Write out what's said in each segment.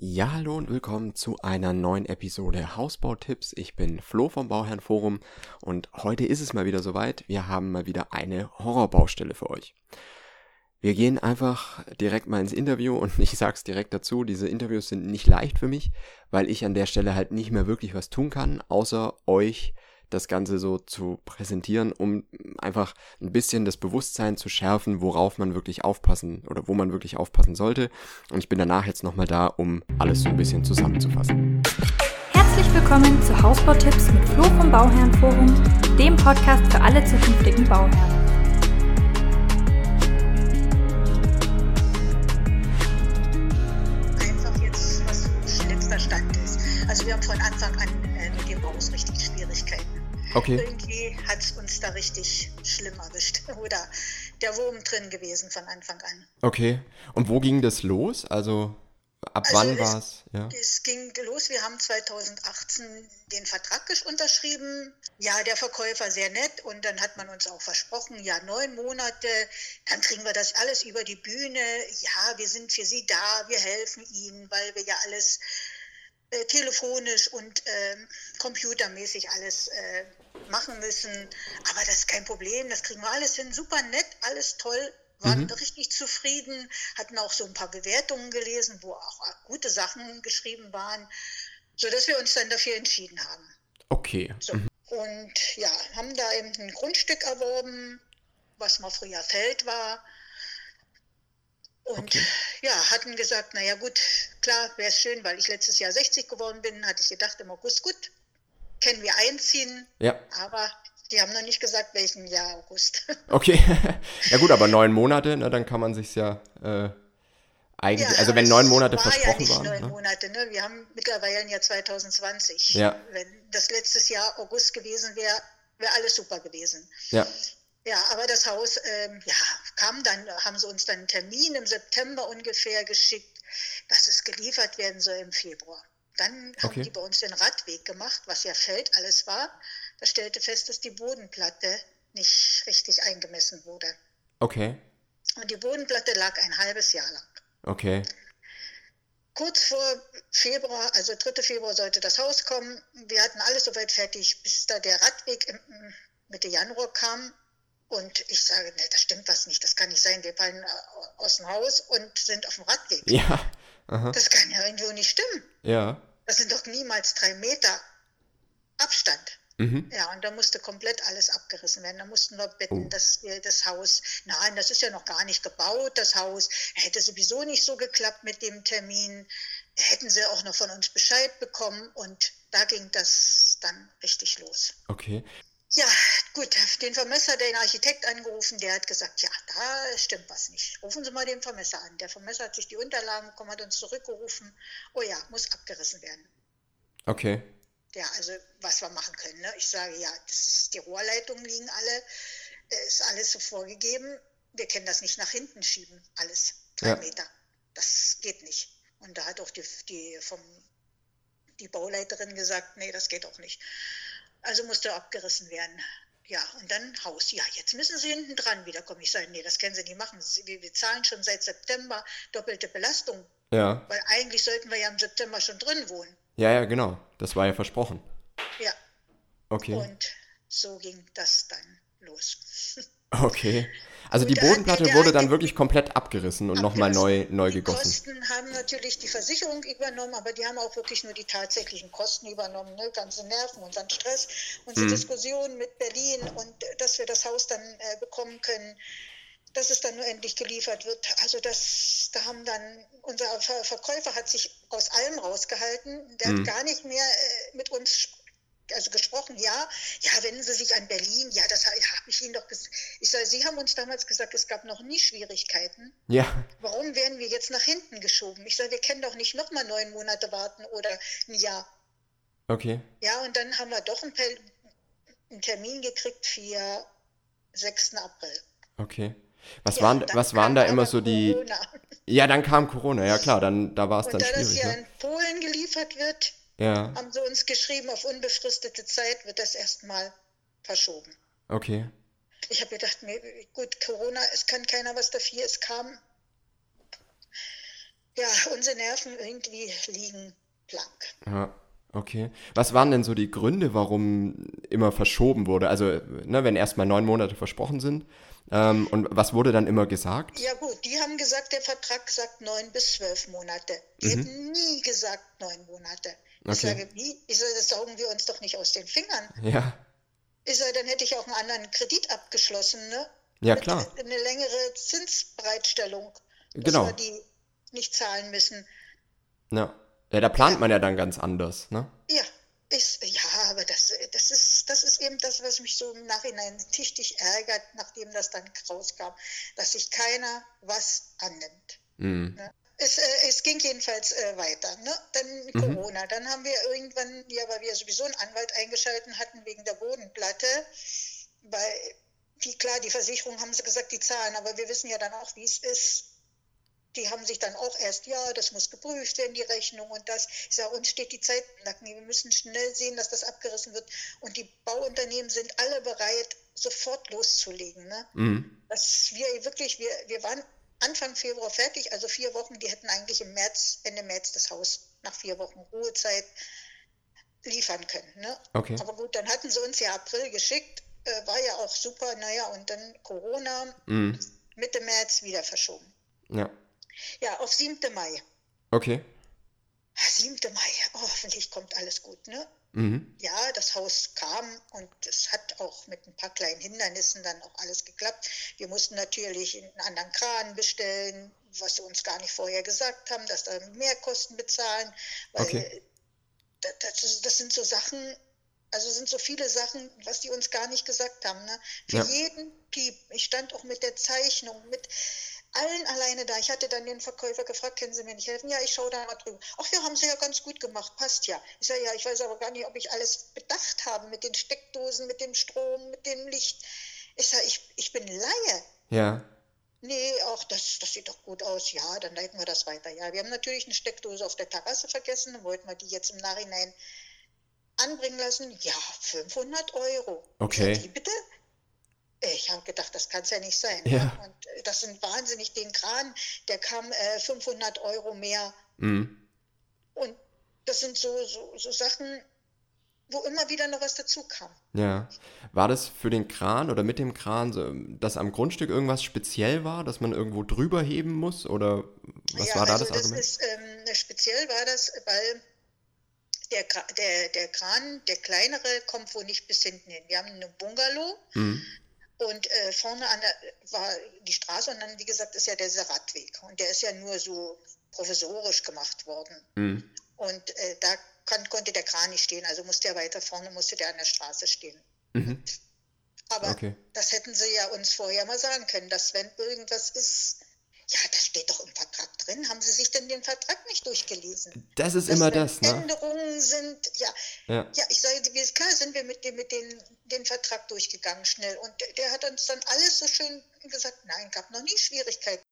Ja, hallo und willkommen zu einer neuen Episode Hausbautipps. Ich bin Flo vom Bauherrenforum und heute ist es mal wieder soweit. Wir haben mal wieder eine Horrorbaustelle für euch. Wir gehen einfach direkt mal ins Interview und ich sag's direkt dazu, diese Interviews sind nicht leicht für mich, weil ich an der Stelle halt nicht mehr wirklich was tun kann, außer euch das Ganze so zu präsentieren, um einfach ein bisschen das Bewusstsein zu schärfen, worauf man wirklich aufpassen oder wo man wirklich aufpassen sollte. Und ich bin danach jetzt nochmal da, um alles so ein bisschen zusammenzufassen. Herzlich willkommen zu Hausbautipps mit Flo vom Bauherrenforum, dem Podcast für alle zukünftigen Bauherren. einfach jetzt, was so schlimmster Stand ist. Also wir haben von Anfang an äh, mit dem Haus richtig Schwierigkeiten. Okay. Irgendwie hat es uns da richtig schlimm erwischt. Oder der Wurm drin gewesen von Anfang an. Okay. Und wo ging das los? Also ab Also wann war es? Ja. Es ging los, wir haben 2018 den Vertrag unterschrieben. Ja, der Verkäufer sehr nett und dann hat man uns auch versprochen, ja, neun Monate, dann kriegen wir das alles über die Bühne. Ja, wir sind für Sie da, wir helfen Ihnen, weil wir ja alles äh, telefonisch und ähm, computermäßig alles äh, machen müssen. Aber das ist kein Problem, das kriegen wir alles hin. Super nett, alles toll. Waren richtig zufrieden, hatten auch so ein paar Bewertungen gelesen, wo auch gute Sachen geschrieben waren, sodass wir uns dann dafür entschieden haben. Okay. So. Und ja, haben da eben ein Grundstück erworben, was mal früher Feld war. Und Okay. ja, hatten gesagt, naja gut, klar, wäre es schön, weil ich letztes Jahr 60 geworden bin, hatte ich gedacht im August, gut, können wir einziehen. Ja. Aber die haben noch nicht gesagt, welchen Jahr August. Okay. ja gut, aber neun Monate, ne, dann kann man sich's ja äh, eigentlich, Ja, also wenn neun Monate war versprochen ja nicht waren. neun Ne? Monate, ne? Wir haben mittlerweile ja 2020. Ja. Wenn das letztes Jahr August gewesen wäre, wäre alles super gewesen. Ja. Ja, aber das Haus, ähm, ja, kam dann, haben sie uns dann einen Termin im September ungefähr geschickt, dass es geliefert werden soll im Februar. Dann haben Okay. die bei uns den Radweg gemacht, was ja Feld alles war. Da stellte fest, dass die Bodenplatte nicht richtig eingemessen wurde. Okay. Und die Bodenplatte lag ein halbes Jahr lang. Okay. Kurz vor Februar, also 3. Februar sollte das Haus kommen. Wir hatten alles soweit fertig, bis da der Radweg im, Mitte Januar kam. Und ich sage, nee, das stimmt was nicht, das kann nicht sein. Wir fallen äh, aus dem Haus und sind auf dem Radweg. Ja. Aha. Das kann ja irgendwo nicht stimmen. Ja. Das sind doch niemals drei Meter Abstand. Mhm. Ja, und da musste komplett alles abgerissen werden. Da mussten wir bitten, Oh. dass wir das Haus, nein, das ist ja noch gar nicht gebaut, das Haus. Hätte sowieso nicht so geklappt mit dem Termin. Hätten sie auch noch von uns Bescheid bekommen und da ging das dann richtig los. Okay. Ja, gut, den Vermesser, den Architekt angerufen, der hat gesagt, ja, da stimmt was nicht. Rufen Sie mal den Vermesser an. Der Vermesser hat sich die Unterlagen bekommen, hat uns zurückgerufen. Oh ja, muss abgerissen werden. Okay. Ja, also was wir machen können. Ne? Ich sage ja, das ist, die Rohrleitungen liegen alle, äh, ist alles so vorgegeben. Wir können das nicht nach hinten schieben, alles. Drei Ja. Meter. Das geht nicht. Und da hat auch die, die, vom, die Bauleiterin gesagt, nee, das geht auch nicht. Also musste abgerissen werden. Ja, und dann Haus. Ja, jetzt müssen Sie hinten dran wiederkommen. Ich sage, nee, das können Sie nicht machen. Wir zahlen schon seit September doppelte Belastung, Ja. weil eigentlich sollten wir ja im September schon drin wohnen. Ja, ja, genau. Das war ja versprochen. Ja, Okay. Und so ging das dann los. Okay. Also die Und hat- Bodenplatte der wurde dann die- wirklich komplett abgerissen und nochmal neu, neu die gegossen. Kosten haben natürlich die Versicherung übernommen, aber die haben auch wirklich nur die tatsächlichen Kosten übernommen, ne? ganze Nerven, unseren Stress, unsere Mhm. Diskussion mit Berlin und äh, dass wir das Haus dann äh, bekommen können, dass es dann nur endlich geliefert wird. Also das, da haben dann, unser Ver Verkäufer hat sich aus allem rausgehalten, der Mhm. hat gar nicht mehr äh, mit uns also gesprochen, ja, ja, wenden Sie sich an Berlin, ja, das habe ich Ihnen doch gesagt. Ich sage, Sie haben uns damals gesagt, es gab noch nie Schwierigkeiten. Ja. Warum werden wir jetzt nach hinten geschoben? Ich sage, wir können doch nicht nochmal neun Monate warten oder ein Jahr. Okay. Ja, und dann haben wir doch einen, einen Termin gekriegt für 6. April. Okay. Was Ja, waren, was waren da immer so die. Corona. Ja, dann kam Corona, ja klar, dann da war es dann da schwierig. ja Ne? in Polen geliefert wird, Ja. haben sie uns geschrieben, auf unbefristete Zeit wird das erstmal verschoben. Okay. Ich habe gedacht, mir, gut, Corona, es kann keiner was dafür, es kam. ja, unsere Nerven irgendwie liegen blank. Ja, okay. Was waren denn so die Gründe, warum immer verschoben wurde? Also, ne, wenn erstmal neun Monate versprochen sind. Ähm, und was wurde dann immer gesagt? Ja gut, die haben gesagt, der Vertrag sagt neun bis zwölf Monate. Die mhm. hätten nie gesagt neun Monate. Ich okay. sage, wie? Ich sage, das saugen wir uns doch nicht aus den Fingern. Ja. Ich sage, dann hätte ich auch einen anderen Kredit abgeschlossen, ne? Ja, Mit klar. Eine längere Zinsbereitstellung. Genau. Dass wir die nicht zahlen müssen. Ja. Ja, da plant ja. man ja dann ganz anders, ne? Ja, ist, ja, aber das, das, ist, das ist eben das, was mich so im Nachhinein tüchtig ärgert, nachdem das dann rauskam, dass sich keiner was annimmt. Mhm. Ne? Es, äh, es, ging jedenfalls äh, weiter. Ne? Dann mhm. Corona. Dann haben wir irgendwann, ja, weil wir sowieso einen Anwalt eingeschalten hatten wegen der Bodenplatte, weil die, klar, die Versicherung haben sie gesagt, die zahlen, aber wir wissen ja dann auch, wie es ist die haben sich dann auch erst, ja, das muss geprüft werden, die Rechnung und das. Ich sage, uns steht die Zeit im Nacken. Wir müssen schnell sehen, dass das abgerissen wird. Und die Bauunternehmen sind alle bereit, sofort loszulegen. Ne? Mhm. Dass wir wirklich, wir, wir waren Anfang Februar fertig, also vier Wochen, die hätten eigentlich im März, Ende März das Haus nach vier Wochen Ruhezeit liefern können. Ne? Okay. Aber gut, dann hatten sie uns ja April geschickt, äh, war ja auch super, naja, und dann Corona, mhm. Mitte März wieder verschoben. Ja. Ja, auf 7. Mai. Okay. 7. Mai, oh, hoffentlich kommt alles gut, ne? Mhm. Ja, das Haus kam und es hat auch mit ein paar kleinen Hindernissen dann auch alles geklappt. Wir mussten natürlich einen anderen Kran bestellen, was sie uns gar nicht vorher gesagt haben, dass da mehr Kosten bezahlen, weil okay. das, das, sind so Sachen, also sind so viele Sachen, was die uns gar nicht gesagt haben. Ne? Für ja. jeden Piep. Ich stand auch mit der Zeichnung, mit allen alleine da. Ich hatte dann den Verkäufer gefragt, können Sie mir nicht helfen? Ja, ich schaue da mal drüber. Ach ja, haben Sie ja ganz gut gemacht, passt ja. Ich sage, ja, ich weiß aber gar nicht, ob ich alles bedacht habe mit den Steckdosen, mit dem Strom, mit dem Licht. Ich sage, ich, ich bin Laie. Ja. Nee, ach, das, das sieht doch gut aus. Ja, dann leiten wir das weiter. Ja, wir haben natürlich eine Steckdose auf der Terrasse vergessen. Dann wollten wir die jetzt im Nachhinein anbringen lassen. Ja, 500 Euro. Okay. Sag, wie bitte? Ich habe gedacht, das kann es ja nicht sein. Ja. Und äh, das sind wahnsinnig den Kran, der kam äh, 500 Euro mehr. Mhm. Und das sind so, so, so Sachen, wo immer wieder noch was dazu kam. Ja. War das für den Kran oder mit dem Kran, so, dass am Grundstück irgendwas speziell war, dass man irgendwo drüber heben muss? Oder was ja, war da also das Argument? Ist, ähm, speziell war das, weil der, der, der Kran, der kleinere, kommt wohl nicht bis hinten hin. Wir haben eine Bungalow. Mhm. Und äh, vorne an der, war die Straße und dann, wie gesagt, ist ja der Radweg. Und der ist ja nur so provisorisch gemacht worden. Mhm. Und äh, da kann, konnte der Kran nicht stehen, also musste er weiter vorne, musste der an der Straße stehen. Mhm. Aber okay. das hätten sie ja uns vorher mal sagen können, dass wenn irgendwas ist, ja, das steht doch im Vertrag drin. Haben Sie sich denn den Vertrag nicht durchgelesen? Das ist Dass immer das, ne? Änderungen sind, ja. Ja, ja ich sage, wie ist klar, sind wir mit dem, mit den, den Vertrag durchgegangen schnell. Und der, der hat uns dann alles so schön gesagt, nein, gab noch nie Schwierigkeiten.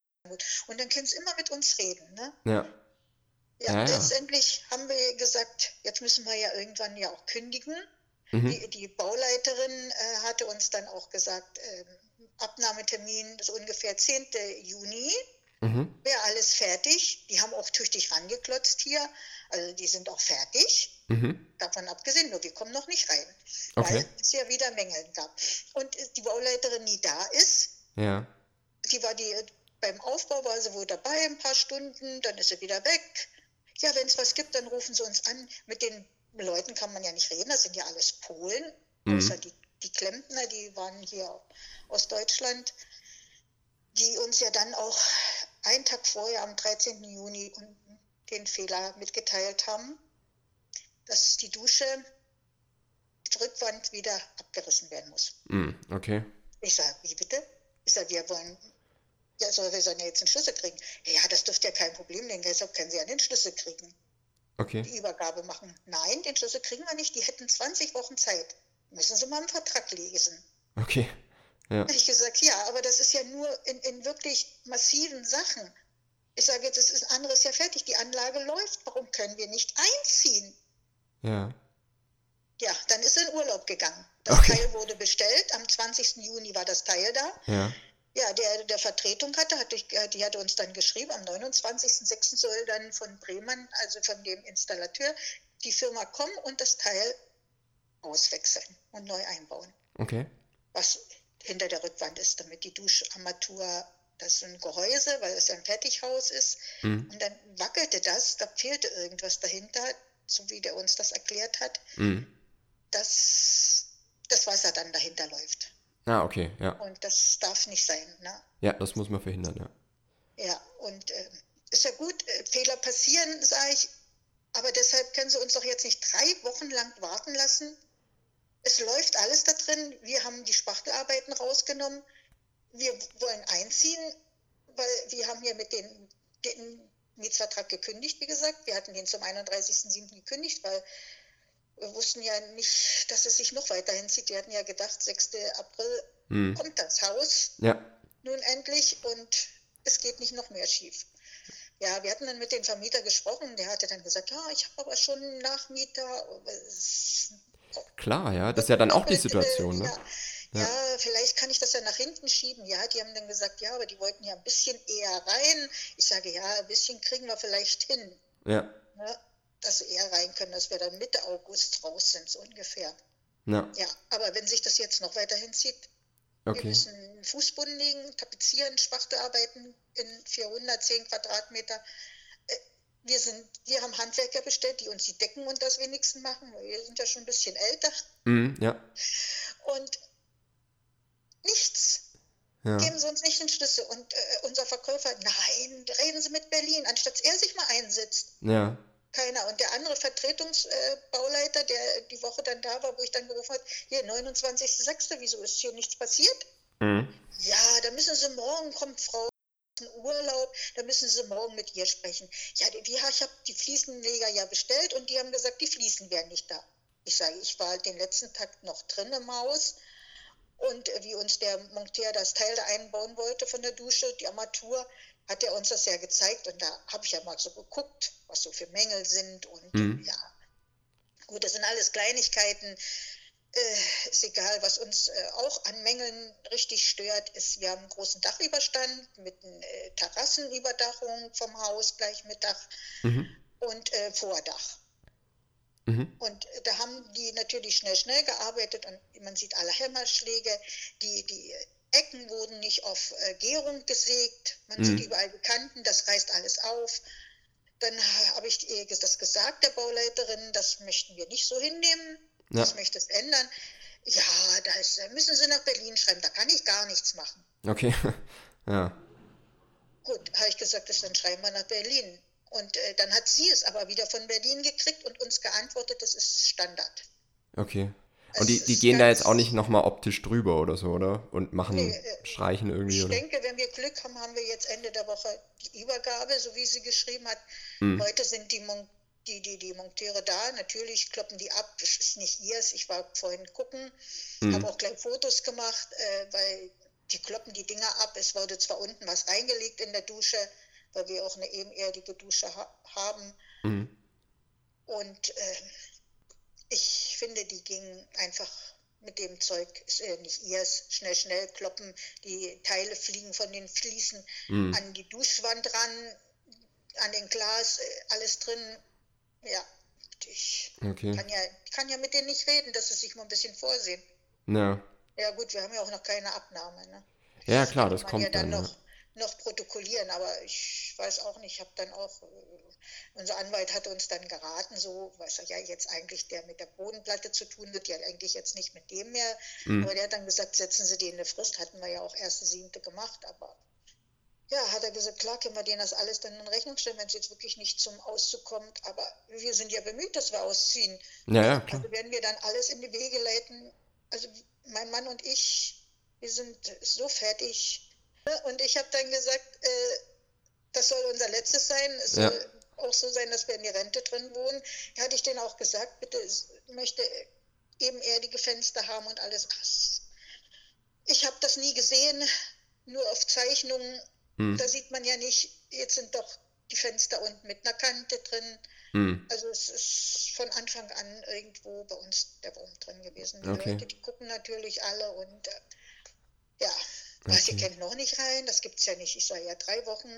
Und dann können Sie immer mit uns reden, ne? Ja. Ja, ja, letztendlich haben wir gesagt, jetzt müssen wir ja irgendwann ja auch kündigen. Mhm. Die, die, Bauleiterin äh, hatte uns dann auch gesagt, äh, Abnahmetermin ist ungefähr 10. Juni. Mhm. Wäre alles fertig. Die haben auch tüchtig rangeklotzt hier. Also die sind auch fertig. Mhm. Davon abgesehen, nur wir kommen noch nicht rein. Okay. Weil es ja wieder Mängel gab. Und die Bauleiterin nie da ist. Ja. Die war die, beim Aufbau war sie wohl dabei ein paar Stunden, dann ist sie wieder weg. Ja, wenn es was gibt, dann rufen sie uns an. Mit den Leuten kann man ja nicht reden, das sind ja alles Polen, mhm. außer die, die Klempner, die waren hier aus Deutschland, die uns ja dann auch einen Tag vorher, am 13. Juni, den Fehler mitgeteilt haben, dass die Dusche, die Rückwand wieder abgerissen werden muss. Mm, okay. Ich sage, wie bitte? Ich sage, wir wollen, ja, soll, wir sollen ja jetzt einen Schlüssel kriegen. Ja, das dürfte ja kein Problem sein, deshalb können Sie ja den Schlüssel kriegen. Okay. Die Übergabe machen. Nein, den Schlüssel kriegen wir nicht, die hätten 20 Wochen Zeit. Müssen Sie mal einen Vertrag lesen. Okay. Ja. Habe ich gesagt, ja, aber das ist ja nur in, in wirklich massiven Sachen. Ich sage jetzt, das ist anderes ja fertig, die Anlage läuft, warum können wir nicht einziehen? Ja. Ja, dann ist er in Urlaub gegangen. Das okay. Teil wurde bestellt, am 20. Juni war das Teil da. Ja. Ja, der der Vertretung hatte, hat, die hatte uns dann geschrieben, am 29.06. soll dann von Bremen, also von dem Installateur, die Firma kommen und das Teil auswechseln und neu einbauen. Okay. Was hinter der Rückwand ist, damit die Duscharmatur, das ist ein Gehäuse, weil es ja ein Fertighaus ist. Mhm. Und dann wackelte das, da fehlte irgendwas dahinter, so wie der uns das erklärt hat, Mhm. dass das Wasser dann dahinter läuft. Ah, okay, ja. Und das darf nicht sein. Ne? Ja, das muss man verhindern, ja. Ja, und äh, ist ja gut, äh, Fehler passieren, sage ich, aber deshalb können Sie uns doch jetzt nicht drei Wochen lang warten lassen. Es läuft alles da drin. Wir haben die Spachtelarbeiten rausgenommen. Wir wollen einziehen, weil wir haben ja mit den, den Mietsvertrag gekündigt, wie gesagt. Wir hatten den zum 31.07. gekündigt, weil wir wussten ja nicht, dass es sich noch weiter hinzieht. Wir hatten ja gedacht, 6. April Mhm. kommt das Haus Ja, nun endlich und es geht nicht noch mehr schief. Ja, wir hatten dann mit dem Vermieter gesprochen, der hatte dann gesagt, ja, ich habe aber schon einen Nachmieter. Klar, ja. Das ist ja dann auch die Situation, ne? Ja, ja, vielleicht kann ich das ja nach hinten schieben. Ja, die haben dann gesagt, ja, aber die wollten ja ein bisschen eher rein. Ich sage, ja, ein bisschen kriegen wir vielleicht hin, Ja, ne? dass sie eher rein können, dass wir dann Mitte August raus sind, so ungefähr. ja, Ja, aber wenn sich das jetzt noch weiter hinzieht, wir okay. müssen einen Fußboden legen, tapezieren, Spachtelarbeiten in 410 Quadratmeter. Äh, Wir, sind, wir haben Handwerker bestellt, die uns die Decken und das wenigsten machen. Wir sind ja schon ein bisschen älter. Mhm, ja, Und nichts. ja. Geben Sie uns nicht den Schlüssel. Und äh, unser Verkäufer, nein, reden Sie mit Berlin, anstatt er sich mal einsetzt. Ja, Keiner. Und der andere Vertretungsbauleiter, der die Woche dann da war, wo ich dann gerufen habe, hier 29.06., wieso ist hier nichts passiert? mhm. Ja, da müssen Sie morgen, kommt Frau Urlaub, da müssen Sie morgen mit ihr sprechen. Ja, die, ich habe die Fliesenleger ja bestellt und die haben gesagt, die Fliesen wären nicht da. Ich sage, ich war den letzten Tag noch drin im Haus und äh, wie uns der Monteur das Teil da einbauen wollte von der Dusche, die Armatur, hat er uns das ja gezeigt und da habe ich ja mal so geguckt, was so für Mängel sind und Mhm. ja, gut, das sind alles Kleinigkeiten. Äh, ist egal, was uns äh, auch an Mängeln richtig stört, ist, wir haben einen großen Dachüberstand mit einer äh, Terrassenüberdachung vom Haus gleich mit Dach Mhm. und äh, Vordach. Mhm. Und äh, da haben die natürlich schnell, schnell gearbeitet und man sieht alle Hämmerschläge. Die, die Ecken wurden nicht auf äh, Gärung gesägt. Man Mhm. sieht überall die Kanten, das reißt alles auf. Dann ha- habe ich das gesagt, der Bauleiterin, das möchten wir nicht so hinnehmen. Ja. Das möchte es ändern. Ja, das äh, müssen Sie nach Berlin schreiben, da kann ich gar nichts machen. Okay. Ja. Gut, habe ich gesagt, das, dann schreiben wir nach Berlin. Und äh, dann hat sie es aber wieder von Berlin gekriegt und uns geantwortet, das ist Standard. Okay. Und Es die, die gehen da jetzt auch nicht nochmal optisch drüber oder so, oder? Und machen, Nee, äh, streichen irgendwie, Ich oder? denke, wenn wir Glück haben, haben wir jetzt Ende der Woche die Übergabe, so wie sie geschrieben hat. Mhm. Heute sind die, Mon die, die, die Monteure da. Natürlich kloppen die ab. Das ist nicht ihrs. Ich war vorhin gucken, Mhm. habe auch gleich Fotos gemacht, äh, weil die kloppen die Dinger ab. Es wurde zwar unten was reingelegt in der Dusche, weil wir auch eine ebenerdige Dusche ha haben. Mhm. Und äh, ich finde, die gingen einfach mit dem Zeug, ist äh, nicht ihrs, schnell, schnell kloppen. Die Teile fliegen von den Fliesen Mhm. an die Duschwand ran, an den Glas, äh, alles drin. Ja, ich Okay. kann ja, kann ja mit denen nicht reden, dass sie sich mal ein bisschen vorsehen. Ja. Ja gut, wir haben ja auch noch keine Abnahme. Ne? Ja, klar, das man kommt ja dann dann. noch, ja. noch protokollieren, aber ich weiß auch nicht, ich habe dann auch, äh, unser Anwalt hat uns dann geraten, so, was ja jetzt eigentlich der mit der Bodenplatte zu tun hat, ja eigentlich jetzt nicht mit dem mehr, Mhm. aber der hat dann gesagt, setzen Sie denen eine Frist, hatten wir ja auch erste Siebte gemacht, aber ja, hat er gesagt, klar können wir denen das alles dann in Rechnung stellen, wenn es jetzt wirklich nicht zum Auszug kommt, aber wir sind ja bemüht, dass wir ausziehen. Ja, ja, klar. Also werden wir dann alles in die Wege leiten. Also mein Mann und ich, wir sind so fertig. Und ich habe dann gesagt, äh, das soll unser letztes sein. Es Ja. soll auch so sein, dass wir in die Rente drin wohnen. Da hatte ich denen auch gesagt, bitte möchte ebenerdige Fenster haben und alles. Ich habe das nie gesehen, nur auf Zeichnungen. Mhm. Da sieht man ja nicht, jetzt sind doch die Fenster unten mit einer Kante drin. Mhm. Also es ist von Anfang an irgendwo bei uns der Wurm drin gewesen. Die Okay. Leute, die gucken natürlich alle und äh, ja, Okay. Sie kennt noch nicht rein, das gibt es ja nicht. Ich sage ja drei Wochen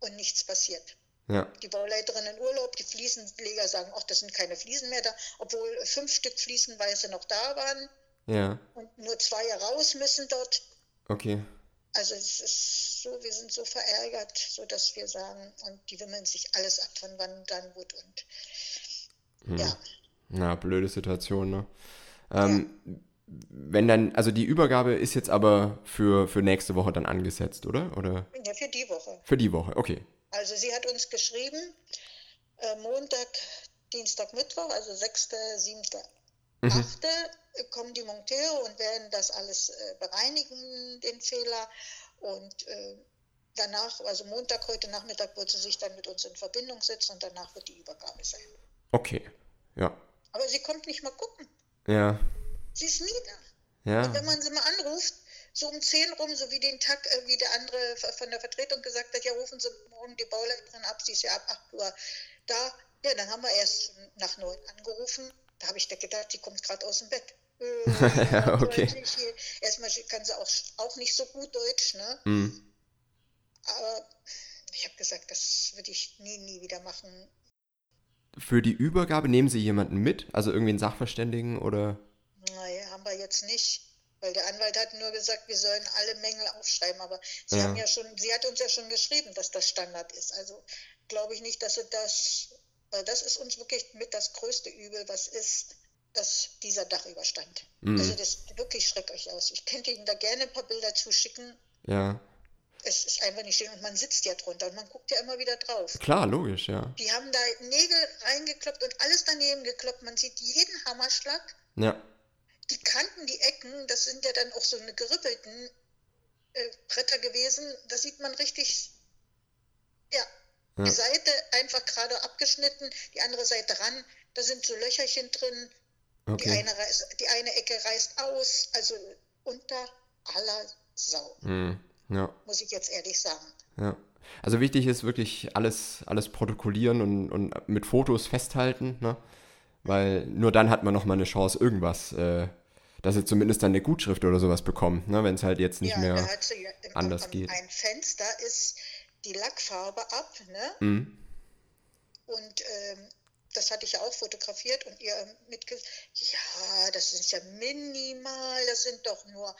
und nichts passiert. Ja. Die Bauleiterin in Urlaub, die Fliesenleger sagen, ach, das sind keine Fliesen mehr da, obwohl fünf Stück Fliesenweise noch da waren. Ja. Und nur zwei raus müssen dort. Okay. Also es ist so, wir sind so verärgert, so dass wir sagen, und die wimmeln sich alles ab von wann dann wird und hm. ja. Na, blöde Situation, ne? Ähm, ja. Wenn dann, also die Übergabe ist jetzt aber für, für nächste Woche dann angesetzt, oder? oder? Ja, für die Woche. Für die Woche, okay. Also sie hat uns geschrieben, äh, Montag, Dienstag, Mittwoch, also 6., 7., mhm. 8. kommen die Monteure und werden das alles äh, bereinigen, den Fehler. Und äh, danach, also Montag, heute Nachmittag, wird sie sich dann mit uns in Verbindung setzen und danach wird die Übergabe sein. Okay, ja. Aber sie kommt nicht mal gucken. Ja. Sie ist nie da. Ja. Und wenn man sie mal anruft, so um 10 rum, so wie den Tag, äh, wie der andere von der Vertretung gesagt hat, ja, rufen Sie morgen die Bauleiterin ab, sie ist ja ab 8 Uhr da. Ja, dann haben wir erst nach 9 angerufen. Da habe ich da gedacht, die kommt gerade aus dem Bett. Äh, ja, okay. Erstmal kann sie auch, auch nicht so gut Deutsch, ne? Mhm. Aber ich habe gesagt, das würde ich nie, nie wieder machen. Für die Übergabe nehmen Sie jemanden mit? Also irgendwie einen Sachverständigen oder? Naja, haben wir jetzt nicht. Weil der Anwalt hat nur gesagt, wir sollen alle Mängel aufschreiben, aber sie ja. haben ja schon, sie hat uns ja schon geschrieben, dass das Standard ist. Also glaube ich nicht, dass sie das, weil das ist uns wirklich mit das größte Übel, was ist, dass dieser Dachüberstand. Mhm. Also das ist wirklich schrecklich aus. Ich könnte Ihnen da gerne ein paar Bilder zuschicken. Ja. Es ist einfach nicht schön und man sitzt ja drunter und man guckt ja immer wieder drauf. Klar, logisch, ja. Die haben da Nägel reingekloppt und alles daneben gekloppt. Man sieht jeden Hammerschlag. Ja die Kanten, die Ecken, das sind ja dann auch so eine gerippelten äh, Bretter gewesen. Da sieht man richtig, ja, ja, die Seite einfach gerade abgeschnitten, die andere Seite ran, da sind so Löcherchen drin. Okay. Die, eine, die eine Ecke reißt aus, also unter aller Sau. Mhm. Ja. Muss ich jetzt ehrlich sagen. Ja. Also wichtig ist wirklich alles, alles protokollieren und, und mit Fotos festhalten, ne? Weil nur dann hat man nochmal eine Chance, irgendwas äh, dass sie zumindest dann eine Gutschrift oder sowas bekommen, ne, wenn es halt jetzt nicht ja, mehr ja anders am, geht. Ein Fenster ist die Lackfarbe ab, ne? Mhm. Und ähm, das hatte ich ja auch fotografiert und ihr mitge... Ja, das ist ja minimal, das sind doch nur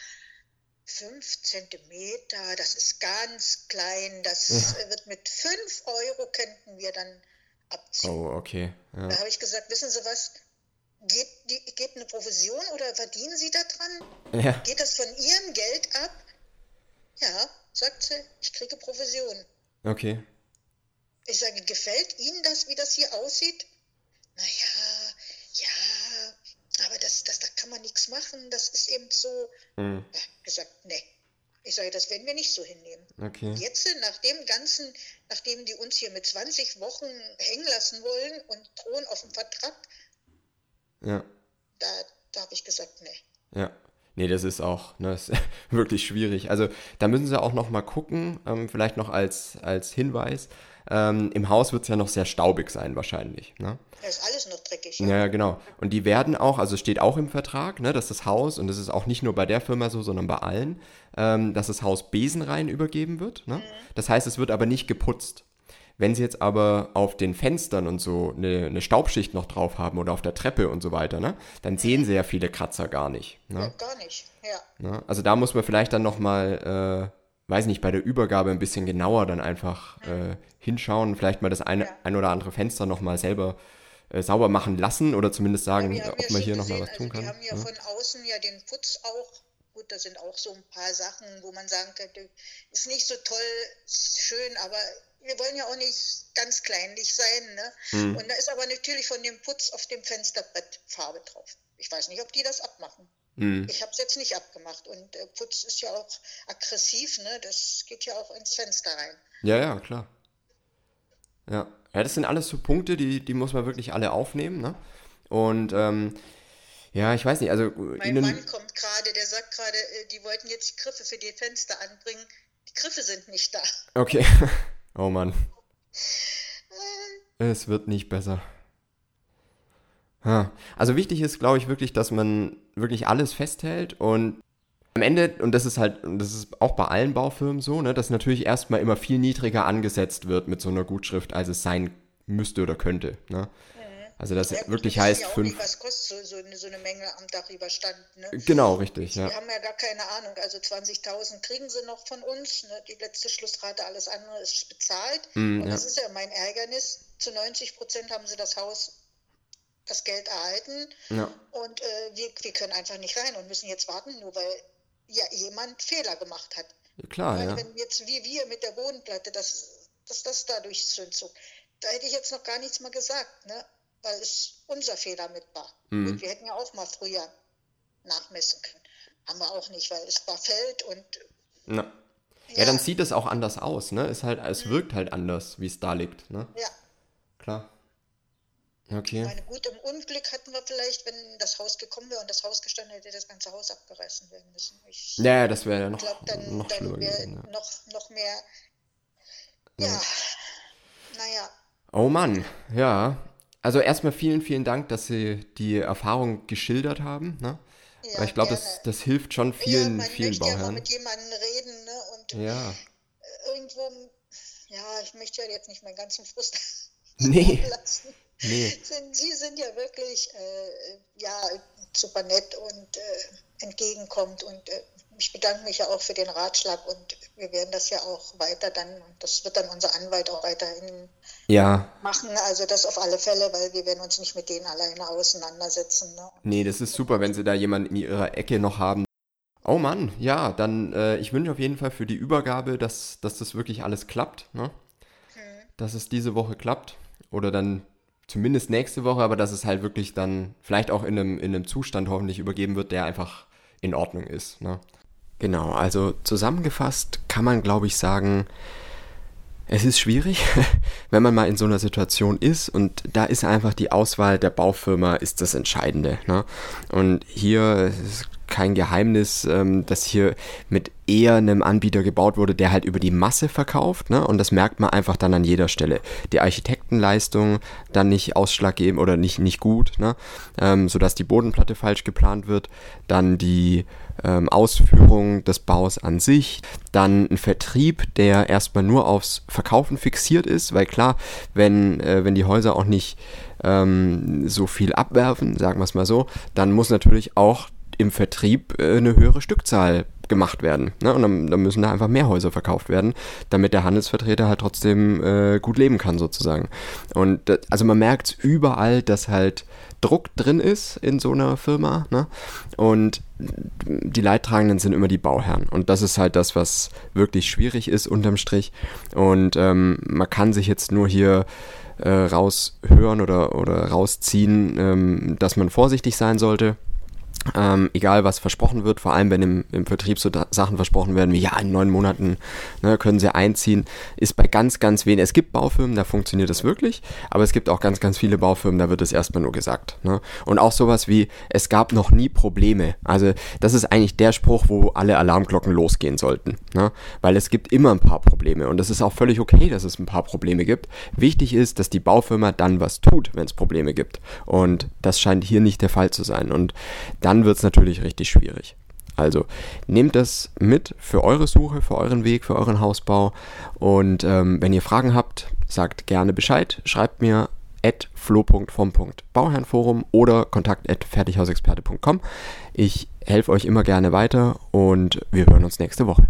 fünf Zentimeter, das ist ganz klein, das ja. wird mit fünf Euro könnten wir dann abziehen. Oh, okay. Ja. Da habe ich gesagt, wissen Sie was, Geht, die, geht eine Provision oder verdienen Sie daran? Ja. Geht das von Ihrem Geld ab? Ja, sagt sie, ich kriege Provision. Okay. Ich sage, gefällt Ihnen das, wie das hier aussieht? Naja, ja, aber das, das, da kann man nichts machen, das ist eben so. Mhm. Ja, gesagt, nee. Ich sage, das werden wir nicht so hinnehmen. Okay. Jetzt, nach dem Ganzen, nachdem die uns hier mit 20 Wochen hängen lassen wollen und drohen auf den Vertrag, ja. Da, da habe ich gesagt, nee. Ja. Nee, das ist auch ne, ist wirklich schwierig. Also da müssen sie auch noch mal gucken, ähm, vielleicht noch als, als Hinweis. Ähm, Im Haus wird es ja noch sehr staubig sein wahrscheinlich. Ne? Da ist alles noch dreckig. Ja. ja, genau. Und die werden auch, also steht auch im Vertrag, ne, dass das Haus, und das ist auch nicht nur bei der Firma so, sondern bei allen, ähm, dass das Haus besenrein übergeben wird. Ne? Mhm. Das heißt, es wird aber nicht geputzt. Wenn sie jetzt aber auf den Fenstern und so eine, eine, Staubschicht noch drauf haben oder auf der Treppe und so weiter, ne, dann sehen sie ja viele Kratzer gar nicht. Ne? Ja, gar nicht, ja. Ne? Also da muss man vielleicht dann nochmal, äh, weiß nicht, bei der Übergabe ein bisschen genauer dann einfach äh, hinschauen, vielleicht mal das eine ja. ein oder andere Fenster nochmal selber äh, sauber machen lassen oder zumindest sagen, ja, ob man hier nochmal was tun also kann. Wir haben ja, von außen ja den Putz auch gut, da sind auch so ein paar Sachen, wo man sagen könnte, ist nicht so toll, schön, aber wir wollen ja auch nicht ganz kleinlich sein. Ne? Mhm. Und da ist aber natürlich von dem Putz auf dem Fensterbrett Farbe drauf. Ich weiß nicht, ob die das abmachen. Mhm. Ich habe es jetzt nicht abgemacht. Und äh, Putz ist ja auch aggressiv, ne? das geht ja auch ins Fenster rein. Ja, ja, klar. Ja. ja, das sind alles so Punkte, die, die muss man wirklich alle aufnehmen. Ne? Und ähm, ja, ich weiß nicht, also. Mein. Mann kommt gerade, der sagt gerade, äh, die wollten jetzt die Griffe für die Fenster anbringen. Die Griffe sind nicht da. Okay. Oh Mann. Es wird nicht besser. Also wichtig ist, glaube ich, wirklich, dass man wirklich alles festhält und am Ende, und das ist halt, und das ist auch bei allen Baufirmen so, ne, dass natürlich erstmal immer viel niedriger angesetzt wird mit so einer Gutschrift, als es sein müsste oder könnte. Ne? Also das ja, wirklich heißt ja fünf. Nicht, was kostet so, so, so, eine Menge am Dach überstand? Ne? Genau, richtig. Ja. Wir haben ja gar keine Ahnung. Also 20.000 kriegen sie noch von uns. Ne? Die letzte Schlussrate, alles andere ist bezahlt. Mm, und ja. das ist ja mein Ärgernis. Zu 90 Prozent haben sie das Haus das Geld erhalten. Ja. Und äh, wir, wir können einfach nicht rein und müssen jetzt warten, nur weil ja jemand Fehler gemacht hat. Ja, klar, weil ja. Wenn jetzt wie wir mit der Bodenplatte, dass, dass das dadurch Zündung. Da hätte ich jetzt noch gar nichts mal gesagt. Ne? weil es unser Fehler mit war. Mhm. wir hätten ja auch mal früher nachmessen können. Haben wir auch nicht, weil es war Feld und. Na. Ja. ja, dann sieht es auch anders aus, ne? Es, halt, es mhm. wirkt halt anders, wie es da liegt, ne? Ja. Klar. Okay. Ich meine, gut, im Unglück hatten wir vielleicht, wenn das Haus gekommen wäre und das Haus gestanden hätte, das ganze Haus abgerissen werden müssen. Ich ja, das wäre ja noch, glaub, dann, noch dann gewesen. Ja. Noch, noch mehr. Ja. ja. Naja. Oh Mann, ja. Also erstmal vielen, vielen Dank, dass Sie die Erfahrung geschildert haben. Ne? Ja, Weil ich glaube, das, das hilft schon vielen, ja, man vielen möchte Bauherren. Ja mal mit jemandem reden ne? und ja. irgendwo, ja, ich möchte ja jetzt nicht meinen ganzen Frust nee. lassen. Nee. Sie sind ja wirklich äh, ja, super nett und äh, entgegenkommt und äh, ich bedanke mich ja auch für den Ratschlag und wir werden das ja auch weiter dann, das wird dann unser Anwalt auch weiterhin ja. machen, also das auf alle Fälle, weil wir werden uns nicht mit denen alleine auseinandersetzen. Ne? Nee, das ist super, wenn sie da jemanden in ihrer Ecke noch haben. Oh Mann, ja, dann äh, ich wünsche auf jeden Fall für die Übergabe, dass, dass das wirklich alles klappt, ne? Hm. Dass es diese Woche klappt oder dann zumindest nächste Woche, aber dass es halt wirklich dann vielleicht auch in einem, in einem Zustand hoffentlich übergeben wird, der einfach in Ordnung ist. Ne? Genau, also zusammengefasst kann man, glaube ich, sagen, es ist schwierig, wenn man mal in so einer Situation ist und da ist einfach die Auswahl der Baufirma ist das Entscheidende. Ne? Und hier ist kein Geheimnis, ähm, dass hier mit eher einem Anbieter gebaut wurde, der halt über die Masse verkauft. Ne? Und das merkt man einfach dann an jeder Stelle. Die Architektenleistung dann nicht ausschlaggebend oder nicht, nicht gut, ne? ähm, sodass die Bodenplatte falsch geplant wird. Dann die ähm, Ausführung des Baus an sich. Dann ein Vertrieb, der erstmal nur aufs Verkaufen fixiert ist, weil klar, wenn, äh, wenn die Häuser auch nicht ähm, so viel abwerfen, sagen wir es mal so, dann muss natürlich auch im Vertrieb äh, eine höhere Stückzahl gemacht werden. Ne? Und dann, dann, müssen da einfach mehr Häuser verkauft werden, damit der Handelsvertreter halt trotzdem äh, gut leben kann, sozusagen. Und das, also man merkt überall, dass halt Druck drin ist in so einer Firma. Ne? Und die Leidtragenden sind immer die Bauherren. Und das ist halt das, was wirklich schwierig ist unterm Strich. Und ähm, man kann sich jetzt nur hier äh, raushören oder, oder rausziehen, ähm, dass man vorsichtig sein sollte ähm, egal was versprochen wird, vor allem wenn im, im Vertrieb so Sachen versprochen werden wie ja, in neun Monaten ne, können sie einziehen, ist bei ganz, ganz wenigen. Es gibt Baufirmen, da funktioniert das wirklich, aber es gibt auch ganz, ganz viele Baufirmen, da wird es erstmal nur gesagt. Ne? Und auch sowas wie, es gab noch nie Probleme. Also das ist eigentlich der Spruch, wo alle Alarmglocken losgehen sollten. Ne? Weil es gibt immer ein paar Probleme und es ist auch völlig okay, dass es ein paar Probleme gibt. Wichtig ist, dass die Baufirma dann was tut, wenn es Probleme gibt. Und das scheint hier nicht der Fall zu sein. Und da dann wird es natürlich richtig schwierig. Also nehmt das mit für eure Suche, für euren Weg, für euren Hausbau. Und ähm, wenn ihr Fragen habt, sagt gerne Bescheid. Schreibt mir at flo.vom.bauherrnforum oder kontakt at fertighausexperte.com. Ich helfe euch immer gerne weiter und wir hören uns nächste Woche.